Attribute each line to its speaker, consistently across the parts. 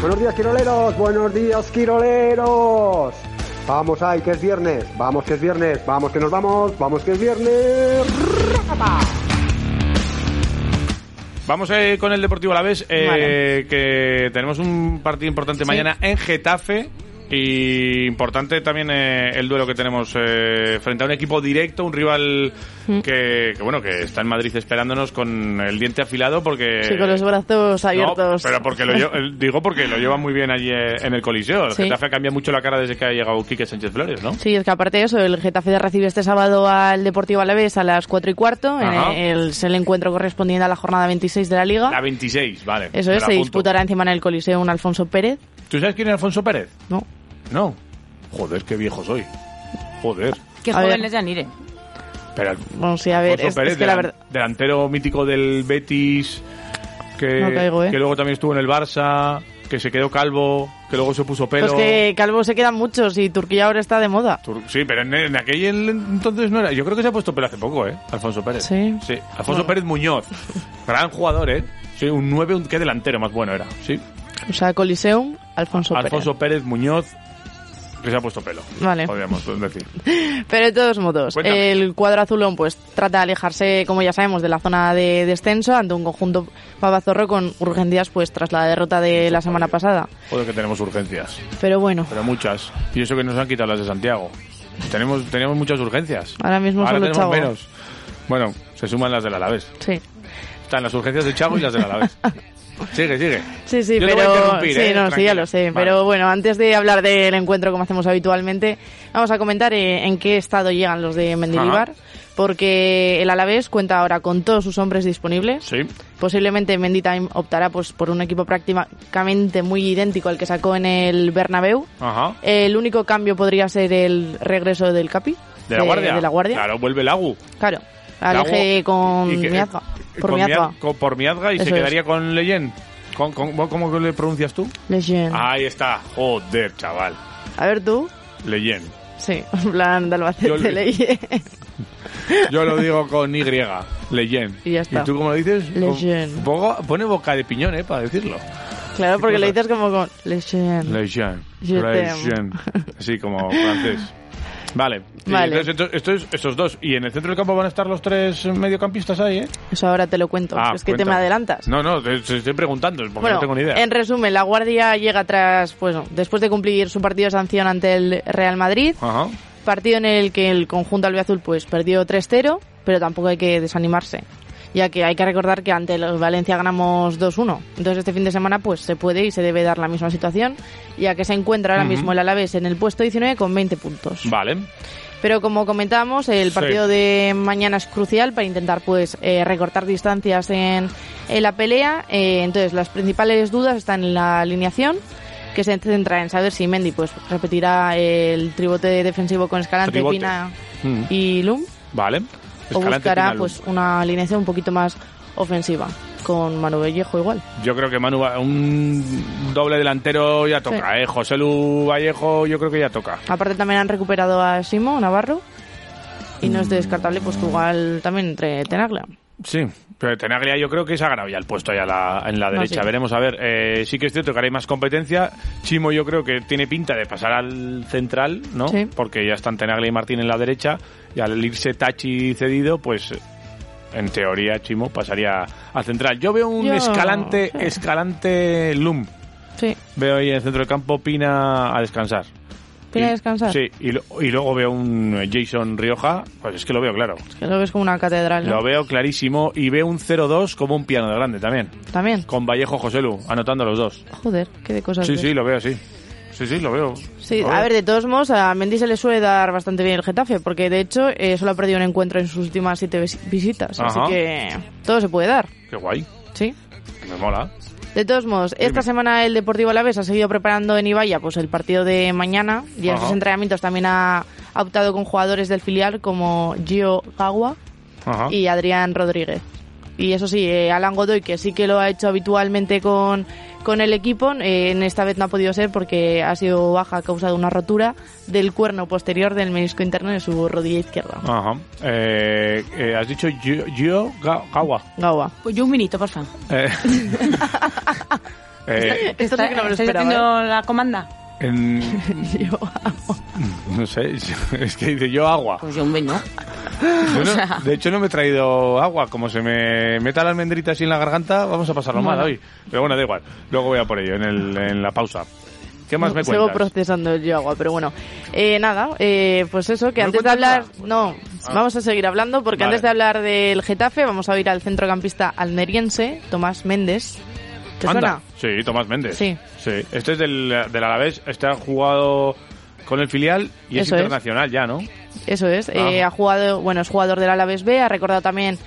Speaker 1: Buenos días, quiroleros. Buenos días, quiroleros. Vamos ahí, que es viernes. Vamos, que es viernes. Vamos, que nos vamos. Vamos, que es viernes.
Speaker 2: Vamos eh, con el Deportivo Alavés, eh, que tenemos un partido importante mañana en Getafe. Y importante también eh, el duelo que tenemos eh, frente a un equipo directo, un rival
Speaker 3: Mm.
Speaker 2: que, que, bueno que está en Madrid esperándonos con el diente afilado porque
Speaker 3: Sí, con los brazos abiertos.
Speaker 2: No, pero porque lo digo porque lo lleva muy bien allí eh, en el Coliseo. El
Speaker 3: Sí.
Speaker 2: Getafe cambia mucho la cara desde que ha llegado Quique Sánchez Flores, ¿no?
Speaker 3: Sí, es que aparte de eso, el Getafe recibe este sábado al Deportivo Alavés a las 4 y cuarto. En el, es el encuentro correspondiente a la jornada 26 de la Liga.
Speaker 2: La 26, vale.
Speaker 3: Eso es, se disputará encima en el Coliseo un Alfonso Pérez.
Speaker 2: ¿Tú sabes quién es Alfonso Pérez?
Speaker 3: No.
Speaker 2: No. Joder, qué viejo soy. Joder.
Speaker 4: Qué
Speaker 3: A
Speaker 4: joven
Speaker 3: ver.
Speaker 4: es Yanire.
Speaker 2: Pero
Speaker 3: Vamos sí, a ver,
Speaker 2: Alfonso
Speaker 3: es,
Speaker 2: Pérez,
Speaker 3: es que la
Speaker 2: delan-
Speaker 3: verdad...
Speaker 2: delantero mítico del Betis, que,
Speaker 3: No caigo, ¿eh?
Speaker 2: que luego también estuvo en el Barça, que se quedó calvo, que luego se puso pelo.
Speaker 3: Pues que Calvo se quedan muchos y Turquía ahora está de moda.
Speaker 2: Tur- Sí, pero en, en aquel entonces no era. Yo creo que se ha puesto pelo hace poco, ¿eh? Alfonso Pérez.
Speaker 3: Sí.
Speaker 2: Sí. Alfonso
Speaker 3: Bueno.
Speaker 2: Pérez Muñoz. Gran jugador, ¿eh? Sí, un 9, un qué delantero más bueno era. Sí.
Speaker 3: O sea, Coliseum, Alfonso,
Speaker 2: Alfonso Pérez Muñoz, que se ha puesto pelo.
Speaker 3: Vale.
Speaker 2: Podríamos decir.
Speaker 3: Pero de todos modos,
Speaker 2: Cuéntame.
Speaker 3: el cuadro azulón pues trata de alejarse, como ya sabemos, de la zona de descenso ante un conjunto babazorro con urgencias pues tras la derrota de la semana pasada.
Speaker 2: Joder, que tenemos urgencias.
Speaker 3: Pero bueno,
Speaker 2: Pero muchas. Y eso que nos han quitado las de Santiago. Tenemos, teníamos muchas urgencias.
Speaker 3: ahora mismo
Speaker 2: Ahora
Speaker 3: solo
Speaker 2: tenemos menos. Bueno, se suman las del Alavés.
Speaker 3: Sí.
Speaker 2: Están las urgencias de Chago y las del Alavés. sigue, sigue.
Speaker 3: Sí, sí,
Speaker 2: Yo te voy a
Speaker 3: pero
Speaker 2: interrumpir,
Speaker 3: sí,
Speaker 2: ¿eh?
Speaker 3: no, sí, ya lo sé.
Speaker 2: Vale.
Speaker 3: Pero bueno, antes de hablar del encuentro como hacemos habitualmente, vamos a comentar eh, en qué estado llegan los de Mendilibar, porque el Alavés cuenta ahora con todos sus hombres disponibles.
Speaker 2: Sí.
Speaker 3: Posiblemente Menditime optará pues por un equipo prácticamente muy idéntico al que sacó en el Bernabéu.
Speaker 2: Ajá.
Speaker 3: El único cambio podría ser el regreso del Capi.
Speaker 2: ¿De la guardia?
Speaker 3: De la guardia.
Speaker 2: Claro, vuelve el Agu.
Speaker 3: Claro. Aleje con
Speaker 2: Y que-
Speaker 3: Miazga. Por
Speaker 2: con
Speaker 3: Miazga.
Speaker 2: Por Miazga y
Speaker 3: Eso
Speaker 2: se
Speaker 3: es.
Speaker 2: quedaría con Leyen. Con, con- ¿Cómo le pronuncias tú?
Speaker 3: Leyen.
Speaker 2: Ahí está. Joder, chaval.
Speaker 3: A ver tú.
Speaker 2: Leyen.
Speaker 3: Sí, en plan de
Speaker 2: Yo
Speaker 3: Albacete,
Speaker 2: le-
Speaker 3: Leyen.
Speaker 2: Yo lo digo con Y. Leyen.
Speaker 3: Y ya está.
Speaker 2: ¿Y tú cómo lo dices?
Speaker 3: Leyen.
Speaker 2: pone boca de piñón, ¿eh? Para decirlo.
Speaker 3: Claro, porque lo dices como con Leyen.
Speaker 2: Leyen. Leyen. Así como francés. Vale. Entonces, esto- estos, estos dos. Y en el centro del campo van a estar los tres mediocampistas ahí, ¿eh?
Speaker 3: Eso ahora te lo cuento.
Speaker 2: Ah,
Speaker 3: es que te me adelantas.
Speaker 2: No, no, te, te estoy preguntando, porque
Speaker 3: Bueno,
Speaker 2: no tengo ni idea.
Speaker 3: en resumen, la Guardia llega tras, pues, después de cumplir su partido de sanción ante el Real Madrid,
Speaker 2: Ajá.
Speaker 3: partido en el que el conjunto albiazul pues perdió 3-0, pero tampoco hay que desanimarse, ya que hay que recordar que ante los Valencia ganamos 2-1. Entonces este fin de semana pues se puede y se debe dar la misma situación, ya que se encuentra ahora
Speaker 2: Ujú.
Speaker 3: mismo el Alavés en el puesto 19 con 20 puntos.
Speaker 2: Vale.
Speaker 3: Pero como comentábamos, el
Speaker 2: Sí.
Speaker 3: partido de mañana es crucial para intentar pues eh, recortar distancias en, en la pelea. Eh, entonces, las principales dudas están en la alineación, que se centra en saber si Mendy pues repetirá el tribote defensivo con Escalante,
Speaker 2: Tribote.
Speaker 3: Pina
Speaker 2: Mm.
Speaker 3: y Lum,
Speaker 2: Vale.
Speaker 3: O buscará pues una alineación un poquito más ofensiva, con Manu Vallejo igual.
Speaker 2: Yo creo que Manu, un doble delantero ya toca, ¿eh? José Lu Vallejo, yo creo que ya toca.
Speaker 3: Aparte también han recuperado a Simo Navarro. Y no es descartable pues que igual también entre Tenaglia.
Speaker 2: Sí, pero Tenaglia yo creo que se ha ganado ya el puesto ahí a la- en la
Speaker 3: No,
Speaker 2: derecha.
Speaker 3: sí.
Speaker 2: Veremos a ver. Eh, sí que es cierto que ahora hay más competencia. Chimo yo creo que tiene pinta de pasar al central, ¿no?
Speaker 3: Sí.
Speaker 2: Porque ya están Tenaglia y Martín en la derecha. Y al irse Tachi cedido, pues en teoría Chimo pasaría al central. Yo veo un
Speaker 3: Yo-
Speaker 2: escalante, escalante Lum.
Speaker 3: Sí.
Speaker 2: Veo ahí en el centro del campo Pina a descansar.
Speaker 3: ¿Pina a
Speaker 2: Y-
Speaker 3: descansar?
Speaker 2: Sí, y, lo- y luego veo un Jason Rioja, pues es que lo veo claro.
Speaker 3: Que lo ves como una catedral, ¿no?
Speaker 2: Lo veo clarísimo y veo un 0-2 como un piano de grande también.
Speaker 3: También.
Speaker 2: Con Vallejo José Lu, anotando los dos.
Speaker 3: Joder, qué de cosas.
Speaker 2: Sí,
Speaker 3: ves.
Speaker 2: sí, lo veo así. Sí, sí, lo veo.
Speaker 3: Sí,
Speaker 2: Lo
Speaker 3: a
Speaker 2: veo.
Speaker 3: ver, de todos modos, a Mendy se le suele dar bastante bien el Getafe, porque de hecho eh, solo ha perdido un encuentro en sus últimas siete vis- visitas, así
Speaker 2: Ajá.
Speaker 3: que todo se puede dar,
Speaker 2: Qué guay.
Speaker 3: ¿sí?
Speaker 2: Me mola.
Speaker 3: De todos modos, esta semana el Deportivo Alavés ha seguido preparando en Ibaya pues el partido de mañana y en
Speaker 2: Ajá.
Speaker 3: sus entrenamientos también ha, ha optado con jugadores del filial como Gio Gagua
Speaker 2: Ajá.
Speaker 3: y Adrián Rodríguez. Y eso sí, eh, Alan Godoy, que sí que lo ha hecho habitualmente con, con el equipo, eh, en esta vez no ha podido ser porque ha sido baja a causa de una rotura del cuerno posterior del menisco interno de su rodilla izquierda.
Speaker 2: Ajá. Eh, eh, has dicho Gio, Gio Ga- Gawa.
Speaker 3: Gawa.
Speaker 4: Pues yo un minuto, por favor.
Speaker 2: Eh, eh,
Speaker 3: Esto sí que no me lo
Speaker 4: ¿Estáis
Speaker 3: esperaba,
Speaker 4: haciendo la comanda?
Speaker 2: En-
Speaker 3: Gio
Speaker 2: no sé, es que dice yo agua.
Speaker 4: Pues yo un minuto.
Speaker 2: Yo no-
Speaker 4: O sea-
Speaker 2: de hecho, no me he traído agua. Como se me meta la almendrita así en la garganta, vamos a pasarlo mal
Speaker 3: Bueno.
Speaker 2: hoy. Pero bueno, da igual. Luego voy a por ello en, el, en la pausa. ¿Qué más me
Speaker 3: Sigo
Speaker 2: cuentas?
Speaker 3: procesando el agua, pero bueno. Eh, nada, eh, pues eso, que
Speaker 2: ¿No
Speaker 3: antes de hablar...
Speaker 2: nada?
Speaker 3: No,
Speaker 2: Ah.
Speaker 3: vamos a seguir hablando porque
Speaker 2: Vale.
Speaker 3: antes de hablar del Getafe vamos a ir al centrocampista almeriense, Tomás Méndez. ¿Te
Speaker 2: Anda.
Speaker 3: suena?
Speaker 2: Sí, Tomás Méndez.
Speaker 3: Sí.
Speaker 2: Sí. Este es del, del Alavés. Este ha jugado con el filial y es
Speaker 3: Eso es.
Speaker 2: internacional ya, ¿no?
Speaker 3: Eso es. eh,
Speaker 2: Ah.
Speaker 3: ha jugado, bueno, es jugador del Alavés B, ha recordado también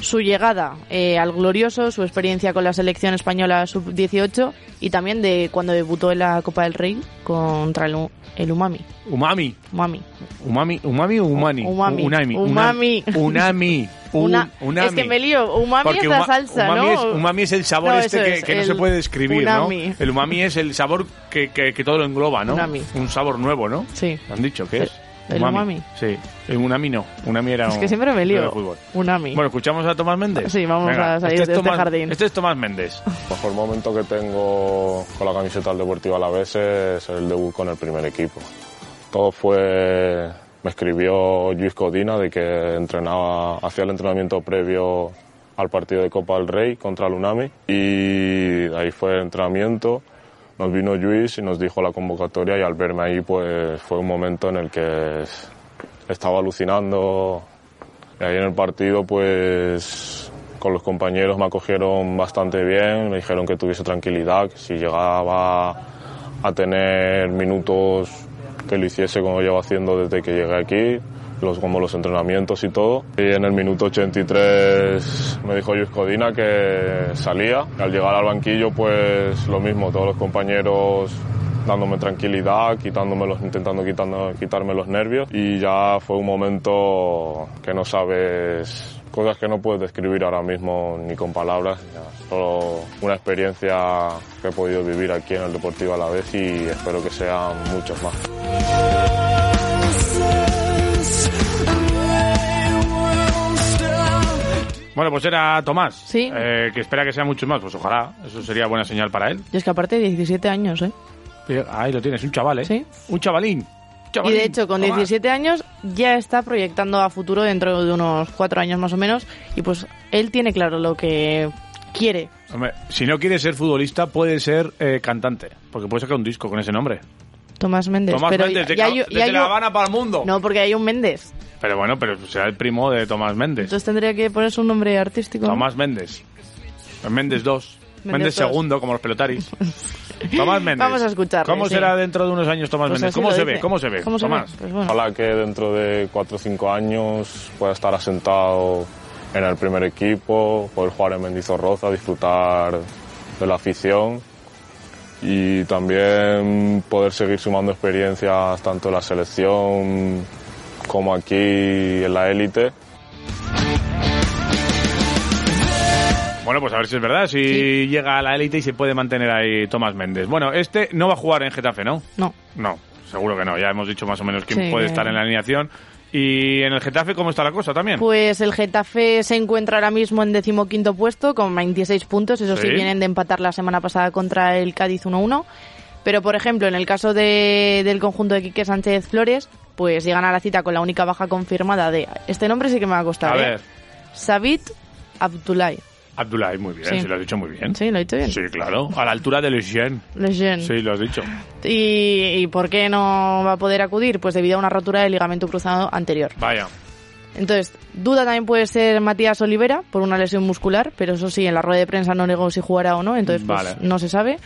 Speaker 3: su llegada eh, al glorioso, su experiencia con la selección española sub-18 y también de cuando debutó en la Copa del Rey contra el, el Umami.
Speaker 2: Umami.
Speaker 3: Umami.
Speaker 2: Umami, umami o umani.
Speaker 3: Umami.
Speaker 2: Unami.
Speaker 3: Umami.
Speaker 2: Unami.
Speaker 3: Una-
Speaker 2: unami.
Speaker 3: Es que me lío. Umami
Speaker 2: Porque
Speaker 3: es la
Speaker 2: uma-
Speaker 3: salsa,
Speaker 2: umami
Speaker 3: ¿no?
Speaker 2: Es, umami es el sabor
Speaker 3: No,
Speaker 2: este que,
Speaker 3: es,
Speaker 2: que no se
Speaker 3: el
Speaker 2: puede describir,
Speaker 3: unami.
Speaker 2: ¿no? El umami es el sabor que, que, que todo lo engloba, ¿no?
Speaker 3: Unami.
Speaker 2: Un sabor nuevo, ¿no?
Speaker 3: Sí.
Speaker 2: Han dicho, ¿qué es?
Speaker 3: El umami.
Speaker 2: Sí. El unami no. Unami era
Speaker 3: Es que siempre me
Speaker 2: de
Speaker 3: lío.
Speaker 2: fútbol.
Speaker 3: Unami.
Speaker 2: Bueno, ¿escuchamos a Tomás Méndez?
Speaker 3: Sí, vamos a salir
Speaker 2: este es
Speaker 3: de este jardín.
Speaker 2: Este es Tomás Méndez.
Speaker 5: mejor momento que tengo con la camiseta del Deportivo Alavés es el debut con el primer equipo. Todo fue, me escribió Luis Codina de que entrenaba, hacía el entrenamiento previo al partido de Copa del Rey contra el Unami y ahí fue el entrenamiento. Nos vino Luis y nos dijo la convocatoria y al verme ahí pues fue un momento en el que estaba alucinando. Y ahí en el partido pues con los compañeros me acogieron bastante bien, me dijeron que tuviese tranquilidad, que si llegaba a tener minutos que lo hiciese como llevo haciendo desde que llegué aquí, los, como los entrenamientos y todo. Y en el minuto 83 me dijo Luis Codina que salía. Al llegar al banquillo pues lo mismo, todos los compañeros dándome tranquilidad, quitándome los, intentando quitando, quitarme los nervios y ya fue un momento que no sabes, cosas que no puedes describir ahora mismo ni con palabras, ya, solo una experiencia que he podido vivir aquí en el Deportivo a la vez y espero que sean muchos más.
Speaker 2: Bueno, pues era Tomás.
Speaker 3: Sí.
Speaker 2: Eh, que espera que sea muchos más. Pues ojalá. Eso sería buena señal para él.
Speaker 3: Y es que aparte de 17 años, ¿eh?
Speaker 2: Eh, Ahí lo tienes, un chaval, ¿eh?
Speaker 3: Sí.
Speaker 2: Un chavalín.
Speaker 3: Y de hecho, con
Speaker 2: Tomás.
Speaker 3: 17 años ya está proyectando a futuro dentro de unos 4 años más o menos. Y pues él tiene claro lo que quiere.
Speaker 2: Hombre, si no quiere ser futbolista, puede ser eh, cantante. Porque puede sacar un disco con ese nombre.
Speaker 3: Tomás Méndez.
Speaker 2: Tomás
Speaker 3: pero
Speaker 2: Méndez,
Speaker 3: ya-
Speaker 2: de,
Speaker 3: ya
Speaker 2: desde La Habana para el mundo.
Speaker 3: No, porque hay un Méndez.
Speaker 2: Pero bueno, pero será el primo de Tomás Méndez.
Speaker 3: Entonces tendría que ponerse un nombre artístico.
Speaker 2: Tomás Méndez. Méndez 2.
Speaker 3: Méndez
Speaker 2: segundo, como los pelotaris. Tomás Méndez.
Speaker 3: Vamos a escucharle,
Speaker 2: ¿Cómo
Speaker 3: sí.
Speaker 2: será dentro de unos años Tomás
Speaker 3: Pues
Speaker 2: Méndez?
Speaker 3: así
Speaker 2: ¿Cómo
Speaker 3: lo
Speaker 2: se
Speaker 3: dice.
Speaker 2: ve? ¿Cómo se ve?
Speaker 3: ¿Cómo se
Speaker 2: Tomás.
Speaker 3: ve? Pues bueno.
Speaker 5: Ojalá que dentro de 4 o 5 años pueda estar asentado en el primer equipo, poder jugar en Mendizorroza, disfrutar de la afición y también poder seguir sumando experiencias tanto en la selección como aquí en la élite.
Speaker 2: Bueno, pues a ver si es verdad, si
Speaker 3: Sí.
Speaker 2: llega a la élite y se puede mantener ahí Tomás Méndez. Bueno, este no va a jugar en Getafe, ¿no?
Speaker 3: No.
Speaker 2: No, seguro que no. Ya hemos dicho más o menos quién
Speaker 3: Sí,
Speaker 2: puede estar en la alineación. ¿Y en el Getafe cómo está la cosa también?
Speaker 3: Pues el Getafe se encuentra ahora mismo en decimoquinto puesto con 26 puntos. Eso sí,
Speaker 2: Sí.
Speaker 3: vienen de empatar la semana pasada contra el Cádiz 1-1. Pero, por ejemplo, en el caso de- del conjunto de Quique Sánchez Flores, pues llegan a la cita con la única baja confirmada de... Este nombre sí que me va a costar,
Speaker 2: a
Speaker 3: ¿eh?
Speaker 2: ver,
Speaker 3: Sabit Abdulay.
Speaker 2: Abdullah, muy bien,
Speaker 3: Sí.
Speaker 2: sí. lo has dicho muy bien.
Speaker 3: Sí, lo he dicho bien.
Speaker 2: Sí, claro, a la altura de Lejeune.
Speaker 3: Lejeune.
Speaker 2: Sí, lo has dicho.
Speaker 3: ¿Y, ¿Y por qué no va a poder acudir? Pues debido a una rotura del ligamento cruzado anterior.
Speaker 2: Vaya.
Speaker 3: Entonces, duda también puede ser Matías Olivera por una lesión muscular, pero eso sí, en la rueda de prensa no negó si jugará o no, entonces pues,
Speaker 2: Vale.
Speaker 3: no se sabe.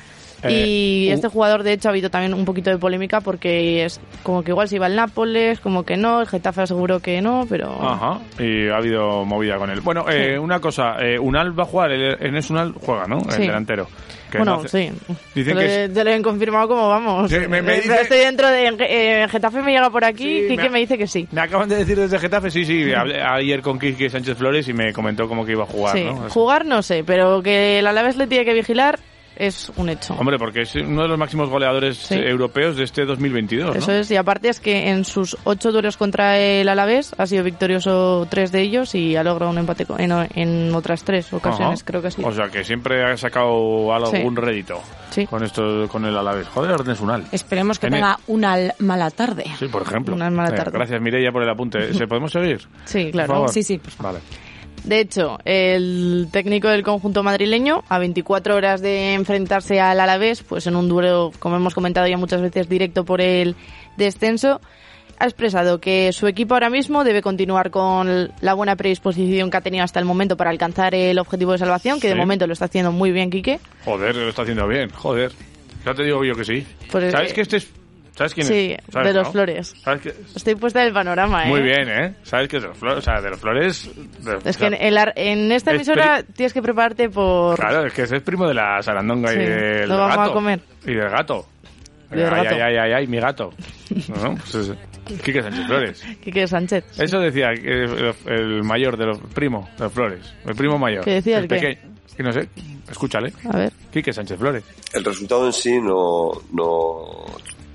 Speaker 3: Y
Speaker 2: Eh,
Speaker 3: este
Speaker 2: uh,
Speaker 3: jugador, de hecho, ha habido también un poquito de polémica porque es como que igual se iba al Nápoles, como que no, el Getafe aseguró que no, pero...
Speaker 2: Ajá, y ha habido movida con él. Bueno, eh, una cosa, eh, Unal va a jugar, Enes Unal juega, ¿no? El delantero. Que
Speaker 3: bueno,
Speaker 2: no hace-
Speaker 3: sí.
Speaker 2: Dicen que
Speaker 3: te lo han confirmado como vamos.
Speaker 2: Sí, me- me
Speaker 3: Eh,
Speaker 2: dice-
Speaker 3: Estoy dentro de... Getafe me llega por aquí, Quique
Speaker 2: me
Speaker 3: dice que sí.
Speaker 2: Me acaban de decir desde Getafe, sí, sí, hablé ayer con Quique Sánchez Flores y me comentó como que iba a jugar,
Speaker 3: Sí,
Speaker 2: ¿no?
Speaker 3: jugar no sé, pero que el Alavés le tiene que vigilar es un hecho.
Speaker 2: Hombre, porque es uno de los máximos goleadores
Speaker 3: Sí.
Speaker 2: europeos de este 2022,
Speaker 3: Eso
Speaker 2: ¿no?
Speaker 3: es, y aparte es que en sus ocho duelos contra el Alavés ha sido victorioso tres de ellos y ha logrado un empate en, en otras tres ocasiones,
Speaker 2: Ajá.
Speaker 3: creo que sí.
Speaker 2: O sea, que siempre ha sacado algún
Speaker 3: Sí.
Speaker 2: rédito
Speaker 3: Sí.
Speaker 2: con esto, con el Alavés. Joder, Enes Unal.
Speaker 4: Esperemos que tenga una l- mala tarde.
Speaker 2: Sí, por ejemplo.
Speaker 3: Una mala
Speaker 2: Eh,
Speaker 3: tarde.
Speaker 2: gracias, Mireia, por el apunte. ¿Se podemos seguir?
Speaker 3: Sí, claro.
Speaker 4: Sí, sí, por favor.
Speaker 2: Vale.
Speaker 3: De hecho, el técnico del conjunto madrileño, a 24 horas de enfrentarse al Alavés, pues en un duelo, como hemos comentado ya muchas veces, directo por el descenso, ha expresado que su equipo ahora mismo debe continuar con la buena predisposición que ha tenido hasta el momento para alcanzar el objetivo de salvación, que de momento lo está haciendo muy bien Quique.
Speaker 2: Joder, lo está haciendo bien, joder. Ya te digo yo que sí.
Speaker 3: Pues,
Speaker 2: ¿Sabes
Speaker 3: eh,
Speaker 2: que este es... ¿Sabes quién
Speaker 3: sí,
Speaker 2: es? ¿Sabes,
Speaker 3: de los
Speaker 2: no?
Speaker 3: Flores.
Speaker 2: ¿Sabes que...
Speaker 3: Estoy puesta en el panorama, ¿eh?
Speaker 2: Muy bien, ¿eh? ¿Sabes que es de los Flores? O sea, de los Flores... de-
Speaker 3: Es
Speaker 2: o
Speaker 3: que
Speaker 2: sea,
Speaker 3: en, el ar- en esta
Speaker 2: es
Speaker 3: emisora tienes que prepararte por...
Speaker 2: Claro, es que ese es primo de la sarandonga y
Speaker 3: Sí,
Speaker 2: del
Speaker 3: lo vamos
Speaker 2: gato.
Speaker 3: a comer.
Speaker 2: Y del gato.
Speaker 3: Y del
Speaker 2: ay,
Speaker 3: gato.
Speaker 2: ay, ay, ay, ay, mi gato. ¿No? Pues es- Quique Sánchez Flores.
Speaker 3: Quique Sánchez.
Speaker 2: Eso decía que el, el mayor de los primo de los Flores. El primo mayor.
Speaker 3: ¿Qué decía el qué?
Speaker 2: pequeño. Que no sé, escúchale.
Speaker 3: A ver.
Speaker 2: Quique Sánchez Flores.
Speaker 6: El resultado en sí no, no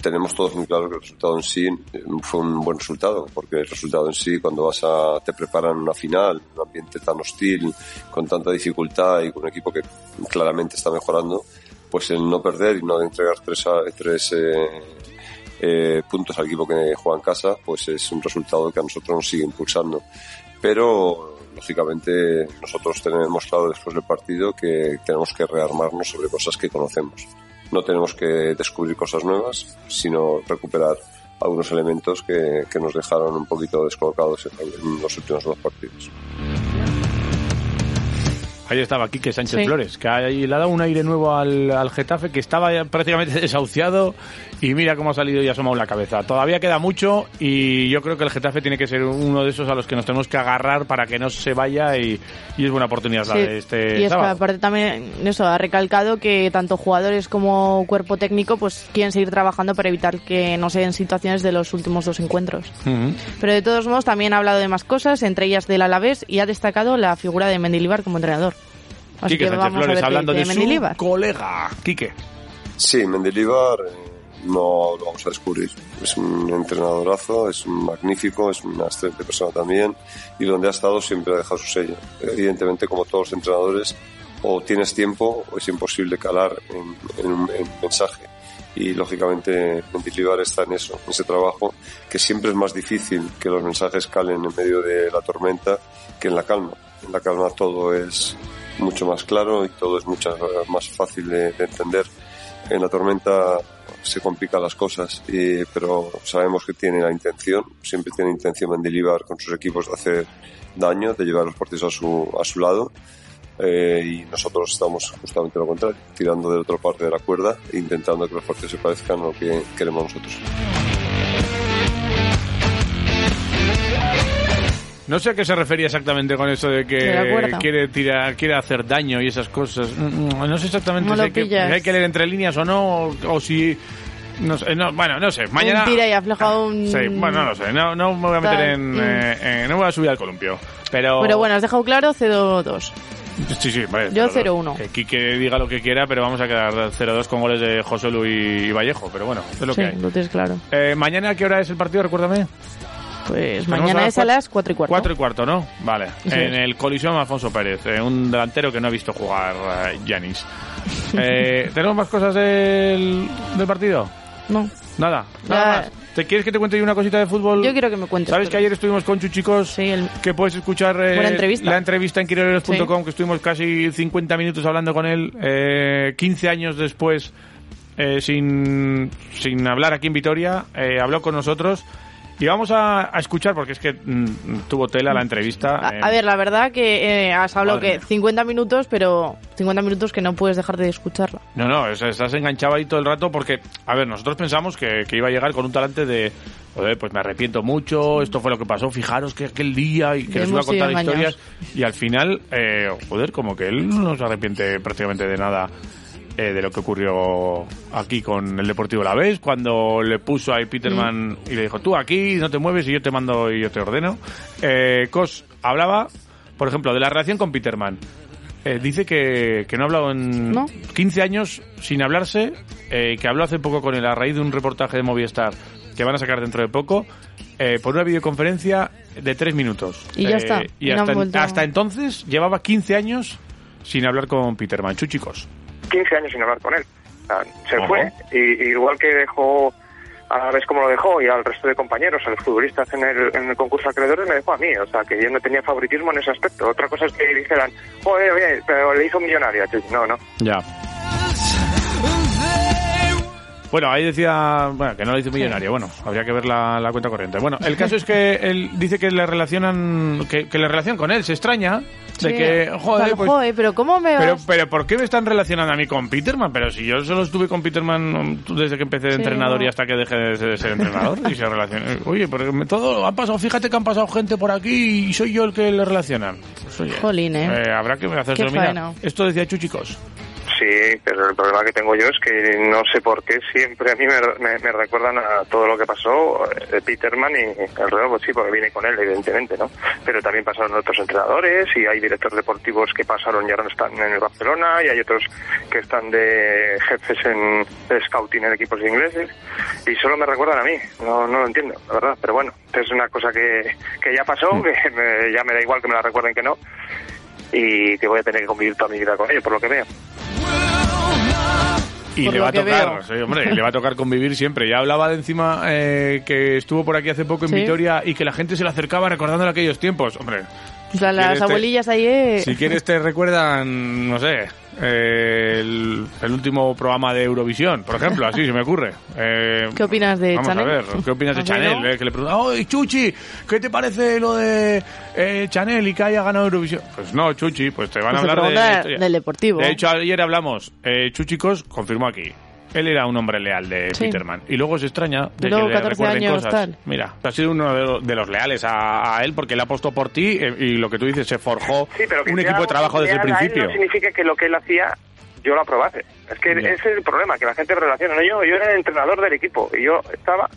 Speaker 6: tenemos todos muy claro que el resultado en sí eh, fue un buen resultado, porque el resultado en sí cuando vas a te preparan una final, en un ambiente tan hostil, con tanta dificultad y con un equipo que claramente está mejorando, pues el no perder y no entregar tres, tres eh, eh, puntos al equipo que juega en casa, pues es un resultado que a nosotros nos sigue impulsando. Pero lógicamente nosotros tenemos claro después del partido que tenemos que rearmarnos sobre cosas que conocemos. No tenemos que descubrir cosas nuevas, sino recuperar algunos elementos que, que nos dejaron un poquito descolocados en, los últimos dos partidos.
Speaker 2: Ahí estaba Quique Sánchez
Speaker 3: Sí.
Speaker 2: Flores, que ahí le ha dado un aire nuevo al, al Getafe, que estaba prácticamente desahuciado y mira cómo ha salido y ha asomado la cabeza. Todavía queda mucho y yo creo que el Getafe tiene que ser uno de esos a los que nos tenemos que agarrar para que no se vaya y, y es buena oportunidad la de este
Speaker 3: y es que aparte también eso ha recalcado que tanto jugadores como cuerpo técnico pues quieren seguir trabajando para evitar que no se den situaciones de los últimos dos encuentros. Pero de todos modos también ha hablado de más cosas, entre ellas del Alavés y ha destacado la figura de Mendilibar como entrenador. Así
Speaker 2: Quique
Speaker 3: que
Speaker 2: Sánchez
Speaker 3: vamos a
Speaker 2: Flores
Speaker 3: ver
Speaker 2: hablando de su colega, Quique.
Speaker 6: Sí, Mendilibar eh, no lo vamos a descubrir. Es un entrenadorazo, es magnífico, es una excelente persona también y donde ha estado siempre ha dejado su sello. Evidentemente, como todos los entrenadores, o tienes tiempo o es imposible calar en, en en mensaje. Y lógicamente Mendilibar está en eso, en ese trabajo, que siempre es más difícil que los mensajes calen en medio de la tormenta que en la calma. En la calma todo es mucho más claro y todo es mucho más fácil de, de entender. En la tormenta se complican las cosas, pero sabemos que tiene la intención, siempre tiene intención Mendilibar con sus equipos de hacer daño, de llevar los partidos a su, a su lado. eh, y nosotros estamos justamente lo contrario, tirando de otra parte de la cuerda intentando que los partidos se parezcan a lo que queremos nosotros.
Speaker 2: No sé a qué se refería exactamente con eso de que quiere tirar, quiere hacer daño y esas cosas. No sé exactamente
Speaker 3: No
Speaker 2: si hay que, si hay que leer entre líneas o no, o, o si... No sé, no, bueno, no sé. Mañana...
Speaker 3: Un tira y afloja un...
Speaker 2: Sí, bueno, no lo sé. No, no me voy a meter en,
Speaker 3: mm.
Speaker 2: eh, en- No me voy a subir al columpio. Pero...
Speaker 3: Pero bueno, has dejado claro 0-2.
Speaker 2: Sí, sí, vale.
Speaker 3: Yo
Speaker 2: 0-2.
Speaker 3: 0-1.
Speaker 2: Que Quique diga lo que quiera, pero vamos a quedar 0-2 con goles de José Luis y Vallejo. Pero bueno, es lo
Speaker 3: Sí,
Speaker 2: que hay.
Speaker 3: lo tienes claro.
Speaker 2: Eh, ¿Mañana qué hora es el partido? Recuérdame.
Speaker 3: Pues mañana
Speaker 2: a
Speaker 3: es a las 4 y cuarto.
Speaker 2: 4 y cuarto, ¿no? Vale.
Speaker 3: Eso
Speaker 2: en el Coliseum Alfonso Pérez, eh, un delantero que no he visto jugar eh, Yanis. Eh, ¿Tenemos más cosas del, del partido?
Speaker 3: No.
Speaker 2: Nada, nada más. ¿Te quieres que te cuente yo una cosita de fútbol?
Speaker 3: Yo quiero que me cuentes.
Speaker 2: ¿Sabes que ayer estuvimos con Chuchicos?
Speaker 3: Sí, el-
Speaker 2: Que puedes escuchar eh,
Speaker 3: Buena entrevista.
Speaker 2: la entrevista en quiroleros.com, que estuvimos casi 50 minutos hablando con él, eh, 15 años después, eh, sin, sin hablar aquí en Vitoria, eh, habló con nosotros Y vamos a, a escuchar, porque es que mm, tuvo tela la entrevista.
Speaker 3: A,
Speaker 2: eh,
Speaker 3: a ver, la verdad que eh, has hablado que
Speaker 2: mía.
Speaker 3: 50 minutos, pero 50 minutos que no puedes dejar de escucharla.
Speaker 2: No, no, es- estás enganchado ahí todo el rato porque, a ver, nosotros pensamos que, que iba a llegar con un talante de, joder, pues me arrepiento mucho, esto fue lo que pasó, fijaros que aquel día y que nos iba a contar
Speaker 3: engañados.
Speaker 2: historias y al final, eh, joder, como que él no se arrepiente prácticamente de nada eh, de lo que ocurrió aquí con el Deportivo La Vez, cuando le puso ahí Peterman y le dijo, tú aquí no te mueves y yo te mando y yo te ordeno. Eh, Cos hablaba, por ejemplo, de la relación con Peterman. Eh, dice que, que no ha hablado en
Speaker 3: ¿No?
Speaker 2: 15 años sin hablarse, eh, que habló hace poco con él a raíz de un reportaje de Movistar que van a sacar dentro de poco, por una videoconferencia de 3 minutos.
Speaker 3: Y ya está,
Speaker 2: Y
Speaker 3: y no han
Speaker 2: hasta, hasta entonces llevaba 15 años sin hablar con Peterman. Chuchicos.
Speaker 7: 15 años sin hablar con él. O sea, se fue, y, y igual que dejó a la vez como lo dejó y al resto de compañeros, a los futbolistas en el, en el concurso de acreedores, me dejó a mí. O sea, que yo no tenía favoritismo en ese aspecto. Otra cosa es que dijeran, joder, oye, pero le hizo millonaria. No, no.
Speaker 2: Ya. Bueno, ahí decía bueno, que no lo hizo millonario. Bueno, habría que ver la, la cuenta corriente. Bueno, el caso es que él dice que le relacionan, que, que le relacionan con él. Se extraña de
Speaker 3: Sí.
Speaker 2: que, joder, pues,
Speaker 3: joder, pero ¿cómo me vas?
Speaker 2: pero ¿por qué me están relacionando a mí con Peterman? Pero si yo solo estuve con Peterman um, desde que empecé de
Speaker 3: Sí,
Speaker 2: entrenador
Speaker 3: no.
Speaker 2: y hasta que dejé de ser, de ser entrenador. y se relaciona. Oye, pero me- todo ha pasado. Fíjate que han pasado gente por aquí y soy yo el que le relacionan. Pues, oye,
Speaker 3: Jolín, ¿eh?
Speaker 2: habrá que hacerse. Esto decía Chuchicos.
Speaker 7: Sí, pero el problema que tengo yo es que no sé por qué siempre a mí me, me- me recuerdan a todo lo que pasó eh, de Peterman y alrededor, pues sí, porque vine con él, evidentemente, ¿no? Pero también pasaron otros entrenadores y hay directores deportivos que pasaron y ahora no están en el Barcelona y hay otros que están de jefes en de scouting en equipos ingleses y solo me recuerdan a mí, no, no lo entiendo, la verdad, pero bueno, es una cosa que, que ya pasó, que me- ya me da igual que me la recuerden que no y que voy a tener que convivir toda mi vida con ellos, por lo que veo.
Speaker 2: Y le va a tocar, sí, hombre, le va a tocar convivir siempre. Ya hablaba de encima eh, que estuvo por aquí hace poco en
Speaker 3: Sí.
Speaker 2: Vitoria y que la gente se le acercaba recordándole aquellos tiempos. Hombre,
Speaker 3: O sea, las
Speaker 2: ¿quieres te-
Speaker 3: abuelillas ahí... eh,
Speaker 2: Si quieres te recuerdan, no sé, eh, el, el último programa de Eurovisión, por ejemplo, así se me ocurre. Eh,
Speaker 3: ¿Qué opinas de
Speaker 2: vamos
Speaker 3: Chanel?
Speaker 2: a ver, ¿qué opinas de
Speaker 3: ¿A que
Speaker 2: Chanel? Eh, que le preguntan, ¡ay, Chuchi! ¿Qué te parece lo de eh, Chanel y que haya ganado Eurovisión? Pues no, Chuchi, pues te van
Speaker 3: Pues
Speaker 2: a
Speaker 3: se
Speaker 2: hablar de,
Speaker 3: del Deportivo.
Speaker 2: De hecho, ayer hablamos, eh, Chuchicos confirmó aquí. Él era un hombre leal de
Speaker 3: Sí.
Speaker 2: Peterman. Y luego se extraña de
Speaker 3: luego
Speaker 2: que le
Speaker 3: 14
Speaker 2: recuerden
Speaker 3: años,
Speaker 2: cosas.
Speaker 3: tal.
Speaker 2: Mira, ha sido uno de los, de los leales a, a él porque él apostó por ti eh, y lo que tú dices, se forjó
Speaker 7: Sí, pero
Speaker 2: un equipo de trabajo desde el principio.
Speaker 7: no significa que lo que él hacía yo lo aprobase. Es que ese es el problema, que la gente relaciona. No, yo, yo era el entrenador del equipo y yo estaba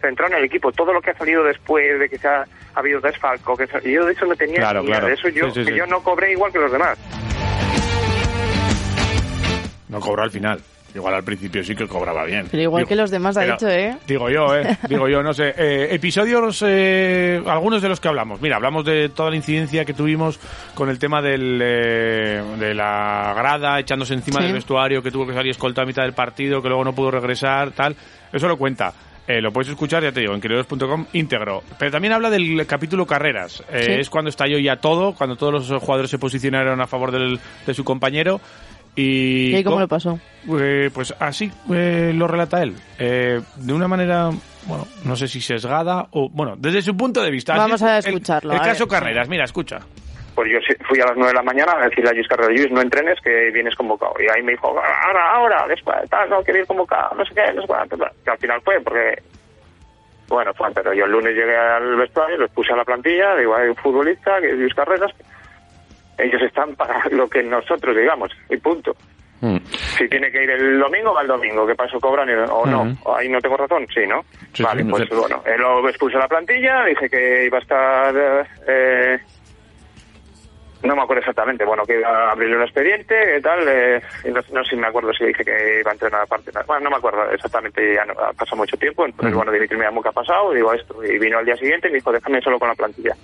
Speaker 7: centrado en el equipo. Todo lo que ha salido después de que se ha, ha habido desfalco, que se- yo de eso no tenía
Speaker 2: Claro,
Speaker 7: ni idea.
Speaker 2: claro.
Speaker 7: De eso yo,
Speaker 2: Sí, sí,
Speaker 7: que
Speaker 2: sí.
Speaker 7: yo no cobré igual que los demás.
Speaker 2: No cobró al final. Igual al principio sí que cobraba bien.
Speaker 3: Pero igual
Speaker 2: Digo-
Speaker 3: que los demás ha
Speaker 2: pero-
Speaker 3: dicho, ¿eh?
Speaker 2: Digo yo, ¿eh? Digo yo, no sé. Eh, episodios, eh, algunos de los que hablamos. Mira, hablamos de toda la incidencia que tuvimos con el tema del, eh, de la grada, echándose encima
Speaker 3: Sí.
Speaker 2: del vestuario, que tuvo que salir escolta a mitad del partido, que luego no pudo regresar, tal. Eso lo cuenta. Eh, lo puedes escuchar, ya te digo, en queridos.com íntegro. Pero también habla del capítulo carreras. Eh,
Speaker 3: Sí.
Speaker 2: Es cuando estalló ya todo, cuando todos los jugadores se posicionaron a favor del, de su compañero. Y,
Speaker 3: ¿Y ahí cómo
Speaker 2: co-
Speaker 3: lo pasó?
Speaker 2: eh, pues así eh, lo relata él. Eh, de una manera, bueno, no sé si sesgada o, bueno, desde su punto de vista.
Speaker 3: Vamos
Speaker 2: Así
Speaker 3: a
Speaker 2: el-
Speaker 3: escucharlo,
Speaker 2: El,
Speaker 3: a
Speaker 2: caso
Speaker 3: ver,
Speaker 2: Carreras, mira, escucha.
Speaker 7: Pues yo fui a las 9 de la mañana a decirle a Luis Carrero, Luis, no entrenes, que vienes convocado. Y ahí me dijo, ahora, ahora, después, tal, no quiero ir convocado, no sé qué, no sé cuánto. Que al final fue, porque, bueno, fue, pero yo el lunes llegué al vestuario, los puse a la plantilla, digo, hay un futbolista, que es Luis Carreras, ellos están para lo que nosotros digamos, y punto. Si tiene que ir el domingo, va el domingo. ¿Qué pasó? ¿Cobran o no? Ahí no tengo razón, sí, ¿no?
Speaker 2: Sí,
Speaker 7: vale,
Speaker 2: sí, no
Speaker 7: pues
Speaker 2: sé.
Speaker 7: bueno, él lo expuse a la plantilla, dije que iba a estar... eh, eh, no me acuerdo exactamente, bueno, que iba a abrirle un expediente, ¿qué tal? Eh, y no, no sé si me acuerdo si dije que iba a entrenar aparte. Bueno, no me acuerdo exactamente, ya no, ha pasado mucho tiempo. Entonces, bueno, Dimitri me llamó que ha pasado, digo esto. Y vino al día siguiente y me dijo, déjame solo con la plantilla.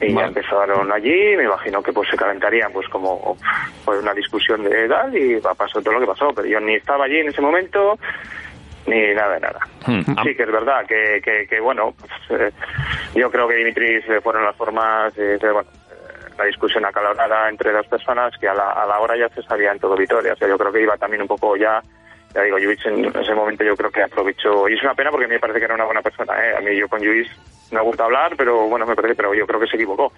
Speaker 7: Y ya empezaron allí, me imagino que pues se calentarían pues como pues, una discusión de edad y pasó todo lo que pasó, pero yo ni estaba allí en ese momento ni nada de nada. Sí que es verdad que, que, que, bueno, pues, eh, yo creo que Dimitris eh, fueron las formas de, de, bueno, eh, la discusión acalorada entre dos personas que a la, a la hora ya se sabía en todo Vitoria, o sea, yo creo que iba también un poco ya Ya digo, Lluís en ese momento yo creo que aprovechó, y es una pena porque a mí me parece que era una buena persona, ¿eh? A mí yo con Lluís me gusta hablar, pero bueno, me parece, pero yo creo que se equivocó.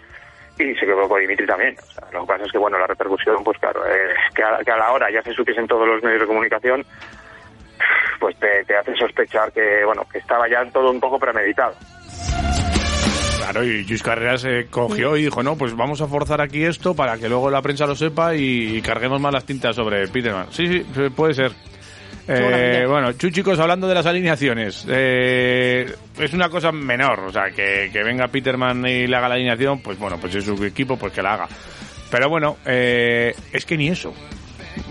Speaker 7: Y se equivocó Dimitri también. O sea, lo que pasa es que, bueno, la repercusión, pues claro, eh, que, a, que a la hora ya se supiesen todos los medios de comunicación, pues te, te hace sospechar que, bueno, que estaba ya todo un poco premeditado.
Speaker 2: Claro, y Luis Carreras se cogió y dijo, no, pues vamos a forzar aquí esto para que luego la prensa lo sepa y, carguemos más las tintas sobre Peterman. Sí, sí, puede ser. Eh, bueno, chicos, hablando de las alineaciones, eh, es una cosa menor, o sea, que, que, venga Peterman y le haga la alineación, pues bueno, pues es su equipo, pues que la haga. Pero bueno, eh, es que ni eso.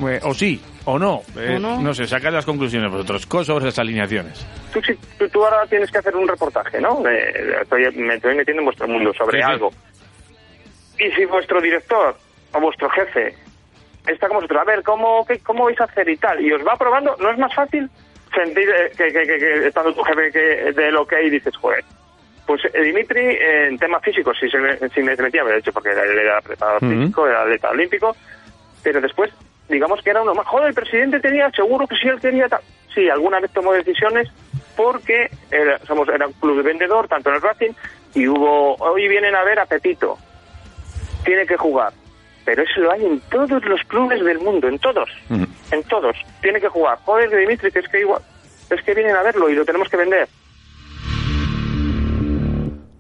Speaker 2: Eh, o sí, o no. Eh, no. sé, sacad las conclusiones vosotros. ¿Cómo sobre esas alineaciones?
Speaker 7: Tú, tú, ahora tienes que hacer un reportaje, ¿no? estoy, me estoy metiendo en vuestro mundo sobre algo. Y si vuestro director o vuestro jefe está como vosotros, a ver, ¿cómo, qué, ¿cómo vais a hacer y tal? Y os va probando, ¿no es más fácil sentir eh, que, que, que, estando tu jefe que, de lo que hay dices, joder, pues Dimitri, en temas físicos, si, se me, si me metía, de hecho, porque él era preparador físico, era atleta olímpico, pero después digamos que era uno más. Joder, el presidente tenía, seguro que sí, él quería tal. Sí, alguna vez tomó decisiones porque era, somos, era un club de vendedor, tanto en el Racing, y hubo, hoy vienen a ver a Pepito. Tiene que jugar. Pero eso lo hay en todos los clubes del mundo, en todos, en todos. Tiene que jugar. Joder, Dimitri, que es que igual, es que vienen a verlo y lo tenemos que vender.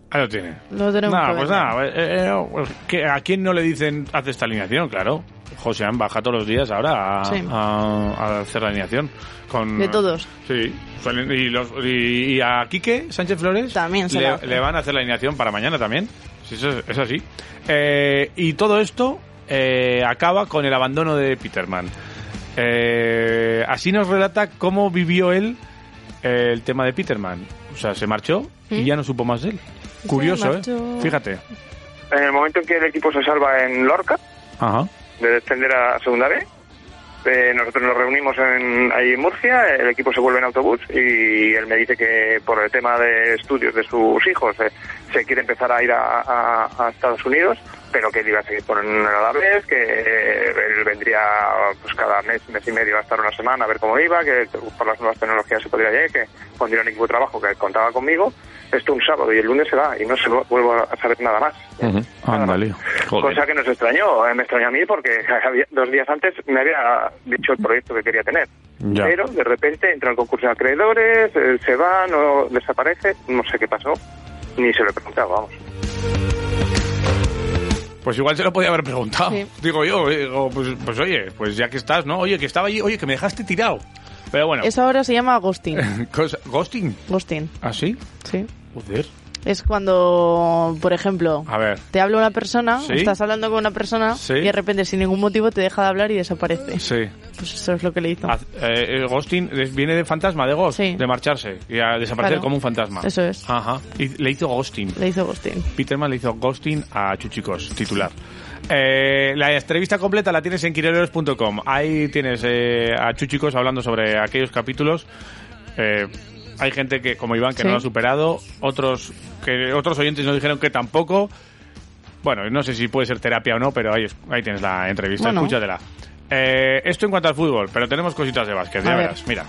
Speaker 2: Ahí lo tiene.
Speaker 3: Lo tenemos
Speaker 2: nada, pues nada, eh, eh, pues, ¿a quién no le dicen hace esta alineación? Claro. José baja todos los días ahora a, hacer la alineación. Con,
Speaker 3: de todos.
Speaker 2: Sí. Y, a Quique Sánchez Flores
Speaker 3: también
Speaker 2: le, van a hacer la alineación para mañana también. Sí, eso es, así. Eh, y todo esto eh, acaba con el abandono de Peterman. Eh, así nos relata cómo vivió él el tema de Peterman. O sea, se marchó y ¿Mm? ya no supo más de él. Curioso, ¿eh? Fíjate.
Speaker 7: En el momento en que el equipo se salva en Lorca,
Speaker 2: Ajá
Speaker 7: de descender a segunda B. Eh, nosotros nos reunimos en, ahí en Murcia, el equipo se vuelve en autobús y él me dice que por el tema de estudios de sus hijos eh, se quiere empezar a ir a, Estados Unidos, pero que él iba a seguir por la vez, que él vendría pues cada mes, mes y medio a estar una semana a ver cómo iba, que por las nuevas tecnologías se podría llegar, que pondría un equipo de trabajo que contaba conmigo esto un sábado y el lunes se va y no se vuelvo a saber nada más. Cosa que nos extrañó, eh, me extrañó a mí porque dos días antes me había dicho el proyecto que quería tener. Pero de repente entra el concurso de acreedores, se va, no desaparece, no sé qué pasó, ni se lo he preguntado, vamos.
Speaker 2: Pues igual se lo podía haber preguntado. Digo yo, digo, pues, pues oye, pues ya que estás, ¿no? Oye, que estaba allí, oye, que me dejaste tirado. Pero bueno.
Speaker 3: Eso ahora se llama ghosting.
Speaker 2: ¿Ghosting?
Speaker 3: Ghosting.
Speaker 2: ¿Ah, sí?
Speaker 3: Sí.
Speaker 2: Joder.
Speaker 3: Es cuando, por ejemplo,
Speaker 2: a ver.
Speaker 3: te habla una persona, estás hablando con una persona
Speaker 2: ¿Sí?
Speaker 3: y de repente sin ningún motivo te deja de hablar y desaparece.
Speaker 2: Sí.
Speaker 3: Pues eso es lo que le hizo.
Speaker 2: Eh, el ghosting viene de fantasma, de ghost, de marcharse y a desaparecer como un fantasma.
Speaker 3: Eso es.
Speaker 2: Ajá. Y le hizo ghosting.
Speaker 3: Le hizo ghosting.
Speaker 2: Peterman le hizo ghosting a Chuchicos, titular. Eh, la entrevista completa la tienes en quiroleros.com. Ahí tienes eh, a Chuchicos hablando sobre aquellos capítulos. Eh, hay gente que, como Iván, que no lo ha superado. Otros que otros oyentes nos dijeron que tampoco. Bueno, no sé si puede ser terapia o no, pero ahí, ahí tienes la entrevista, escúchatela. Eh, esto en cuanto al fútbol, pero tenemos cositas de básquet, ya verás, mira.